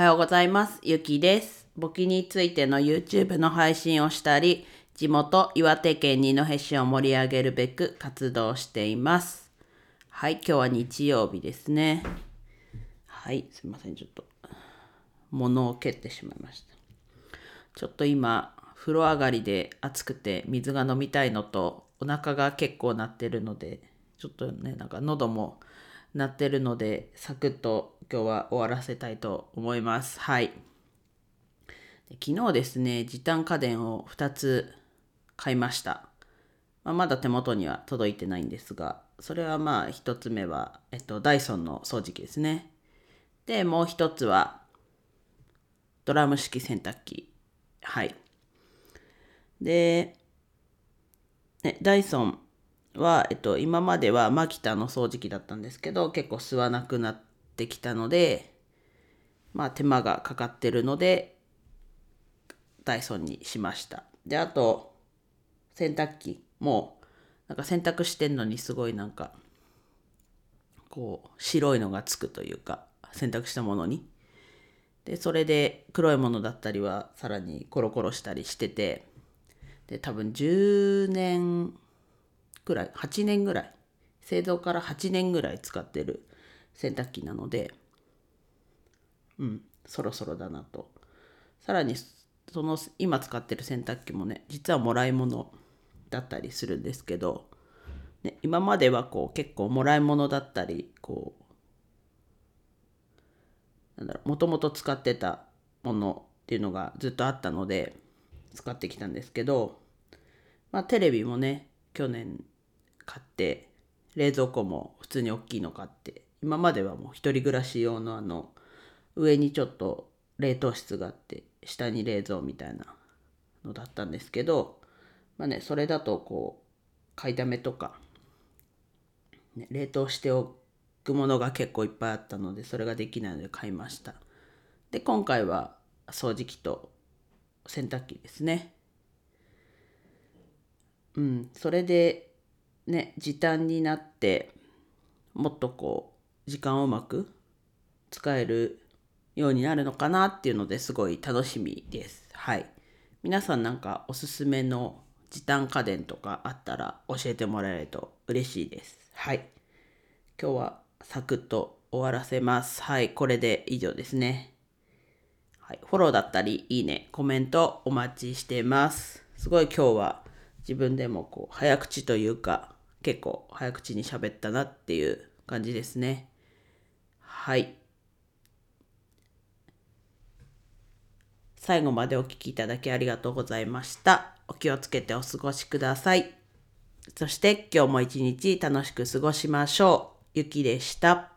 はようございます。ゆきです。簿記についての YouTube の配信をしたり、地元岩手県二戸市を盛り上げるべく活動しています。はい、今日は日曜日ですね。はい、すいません、ちょっと物を蹴ってしまいました。ちょっと今、風呂上がりで暑くて水が飲みたいのと、お腹が結構鳴ってるので、ちょっとね、なんか喉も鳴ってるので、サクッと今日は終わらせたいと思います。はい。昨日ですね、時短家電を2つ買いました。まあ、まだ手元には届いてないんですが、それはまあ1つ目は、えっと、ダイソンの掃除機ですね。で、もう1つは、ドラム式洗濯機。はい。で、ね、ダイソンは、えっと、今まではマキタの掃除機だったんですけど、結構吸わなくなってきたので、まあ手間がかかってるので、ダイソンにしました。で、あと、洗濯機も、なんか洗濯してんのにすごいなんか、こう、白いのがつくというか、洗濯したものに。で、それで黒いものだったりはさらにコロコロしたりしてて、で、多分10年ぐらい、8年ぐらい、製造から8年ぐらい使ってる洗濯機なので、うん、そろそろだなと。さらに、その今使ってる洗濯機もね、実はもらい物だったりするんですけど、ね、今まではこう結構もらい物だったり、こう、なんだろう、もともと使ってたものっていうのがずっとあったので、使ってきたんですけど、まあテレビもね、去年買って、冷蔵庫も普通に大きいの買って、今まではもう一人暮らし用のあの、上にちょっと冷凍室があって、下に冷蔵みたいなのだったんですけど、まあね、それだとこう、買いだめとか、ね、冷凍しておくものが結構いっぱいあったので、それができないので買いました。で、今回は掃除機と洗濯機ですね。うん、それでね、時短になって、もっとこう、時間をうまく使えるようになるのかなっていうのですごい楽しみです。はい。皆さんなんかおすすめの時短家電とかあったら教えてもらえると嬉しいです。はい。今日はサクッと終わらせます。はい。これで以上ですね。はい。フォローだったり、いいね、コメントお待ちしてます。すごい今日は自分でもこう早口というか結構早口に喋ったなっていう感じですね。はい。最後までお聴きいただきありがとうございました。お気をつけてお過ごしください。そして今日も一日楽しく過ごしましょう。ゆきでした。